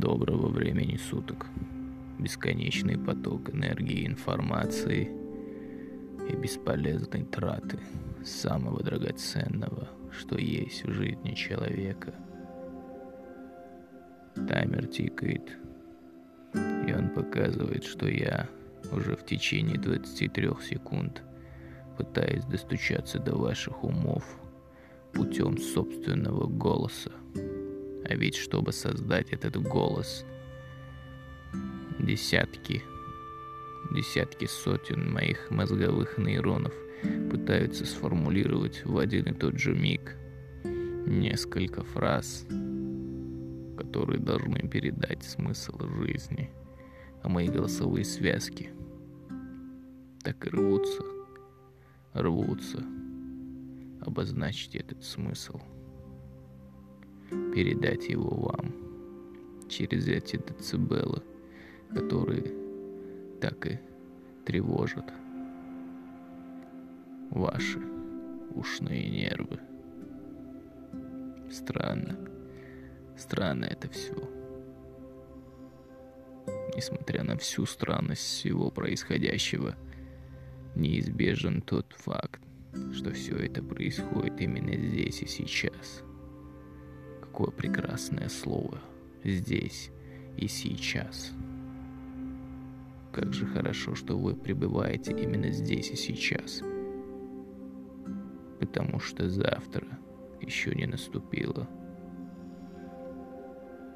Доброго времени суток. Бесконечный поток энергии и информации и бесполезной траты самого драгоценного, что есть в жизни человека. Таймер тикает, и он показывает, что я уже в течение 23 секунд пытаюсь достучаться до ваших умов путем собственного голоса. А ведь чтобы создать этот голос, десятки, десятки сотен моих мозговых нейронов пытаются сформулировать в один и тот же миг несколько фраз, которые должны передать смысл жизни, а мои голосовые связки так и рвутся, рвутся. Обозначить этот смысл передать его вам через эти децибелы, которые так и тревожат ваши ушные нервы. Странно. Странно это все. Несмотря на всю странность всего происходящего, неизбежен тот факт, что все это происходит именно здесь и сейчас – какое прекрасное слово здесь и сейчас. Как же хорошо, что вы пребываете именно здесь и сейчас. Потому что завтра еще не наступило.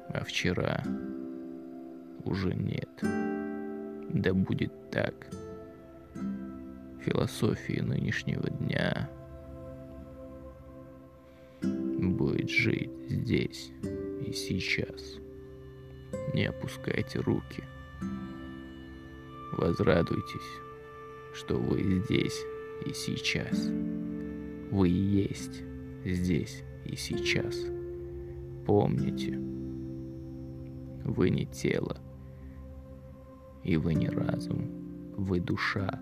А вчера уже нет. Да будет так. Философии нынешнего дня — будет жить здесь и сейчас. Не опускайте руки. Возрадуйтесь, что вы здесь и сейчас. Вы есть здесь и сейчас. Помните, вы не тело, и вы не разум, вы душа,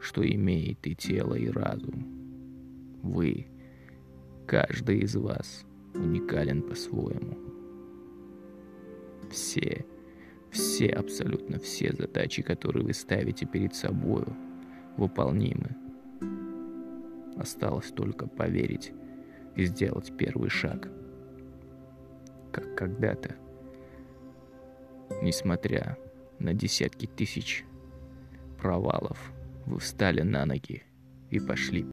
что имеет и тело, и разум. Вы — Каждый из вас уникален по-своему. Все, все, абсолютно все задачи, которые вы ставите перед собой, выполнимы. Осталось только поверить и сделать первый шаг. Как когда-то, несмотря на десятки тысяч провалов, вы встали на ноги и пошли